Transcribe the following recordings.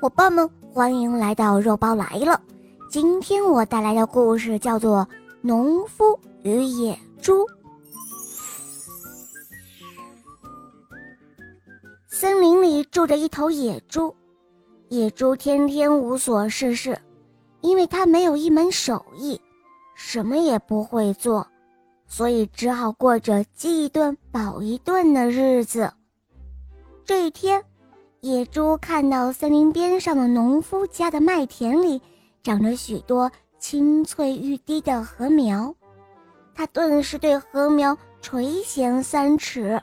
伙伴们，欢迎来到肉包来了。今天我带来的故事叫做《农夫与野猪》。森林里住着一头野猪，野猪天天无所事事，因为它没有一门手艺，什么也不会做，所以只好过着饥一顿饱一顿的日子。这一天。野猪看到森林边上的农夫家的麦田里长着许多青翠欲滴的禾苗，它顿时对禾苗垂涎三尺，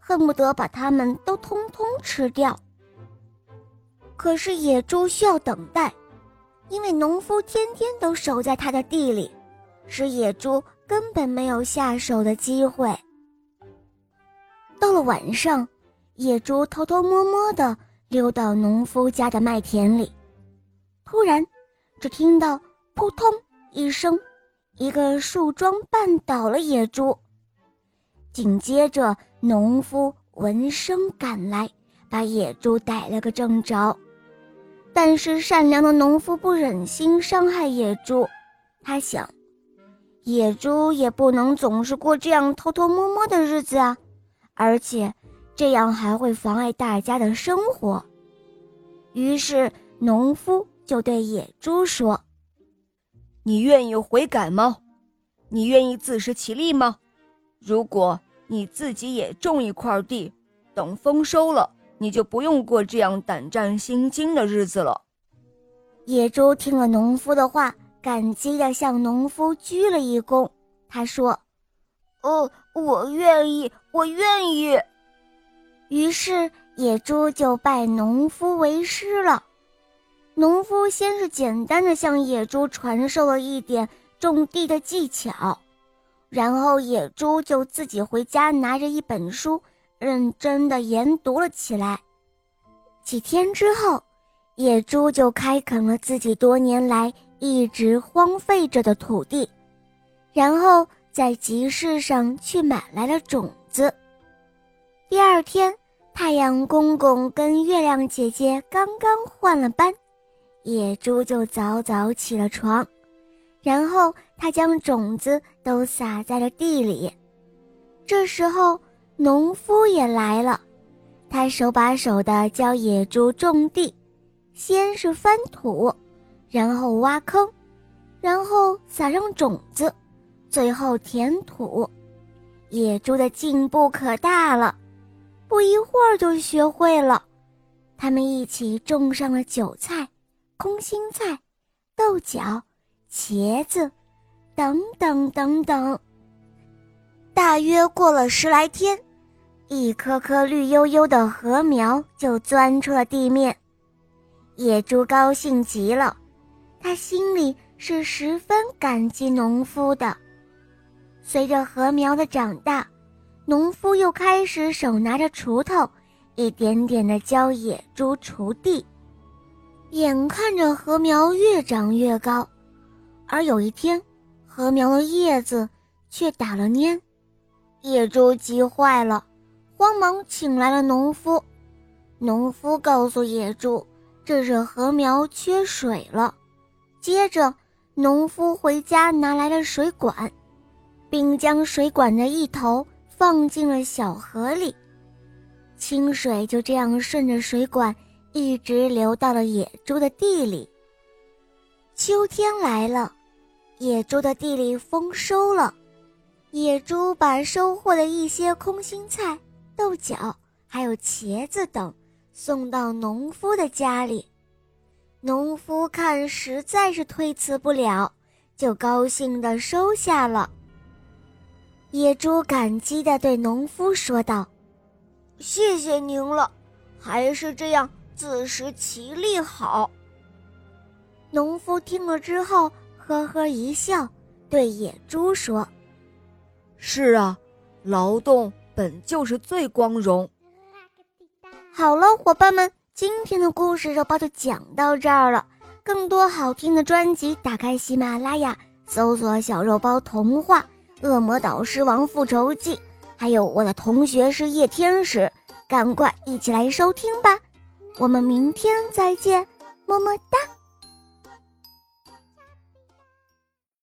恨不得把它们都通通吃掉。可是野猪需要等待，因为农夫天天都守在他的地里，使野猪根本没有下手的机会。到了晚上。野猪偷偷摸摸地溜到农夫家的麦田里，突然，只听到“扑通”一声，一个树桩绊倒了野猪。紧接着，农夫闻声赶来，把野猪逮了个正着。但是，善良的农夫不忍心伤害野猪，他想，野猪也不能总是过这样偷偷摸摸的日子啊，而且。这样还会妨碍大家的生活，于是农夫就对野猪说：“你愿意悔改吗？你愿意自食其力吗？如果你自己也种一块地，等丰收了，你就不用过这样胆战心惊的日子了。”野猪听了农夫的话，感激地向农夫鞠了一躬。他说：“哦，我愿意，我愿意。”于是野猪就拜农夫为师了。农夫先是简单的向野猪传授了一点种地的技巧，然后野猪就自己回家拿着一本书，认真的研读了起来。几天之后，野猪就开垦了自己多年来一直荒废着的土地，然后在集市上去买来了种子。第二天，太阳公公跟月亮姐姐刚刚换了班，野猪就早早起了床，然后他将种子都撒在了地里。这时候，农夫也来了，他手把手地教野猪种地，先是翻土，然后挖坑，然后撒上种子，最后填土。野猪的进步可大了。不一会儿就学会了，他们一起种上了韭菜、空心菜、豆角、茄子，等等等等。大约过了十来天，一棵棵绿油油的禾苗就钻出了地面。野猪高兴极了，他心里是十分感激农夫的。随着禾苗的长大。农夫又开始手拿着锄头，一点点地教野猪锄地。眼看着禾苗越长越高，而有一天，禾苗的叶子却打了蔫，野猪急坏了，慌忙请来了农夫。农夫告诉野猪，这是禾苗缺水了。接着，农夫回家拿来了水管，并将水管的一头。放进了小河里，清水就这样顺着水管一直流到了野猪的地里。秋天来了，野猪的地里丰收了，野猪把收获的一些空心菜、豆角还有茄子等送到农夫的家里。农夫看实在是推辞不了，就高兴地收下了。野猪感激地对农夫说道：“谢谢您了，还是这样自食其力好。”农夫听了之后，呵呵一笑，对野猪说：“是啊，劳动本就是最光荣。”好了，伙伴们，今天的故事肉包就讲到这儿了。更多好听的专辑，打开喜马拉雅，搜索“小肉包童话”。《恶魔导师王复仇记》，还有我的同学是夜天使，赶快一起来收听吧！我们明天再见，么么哒。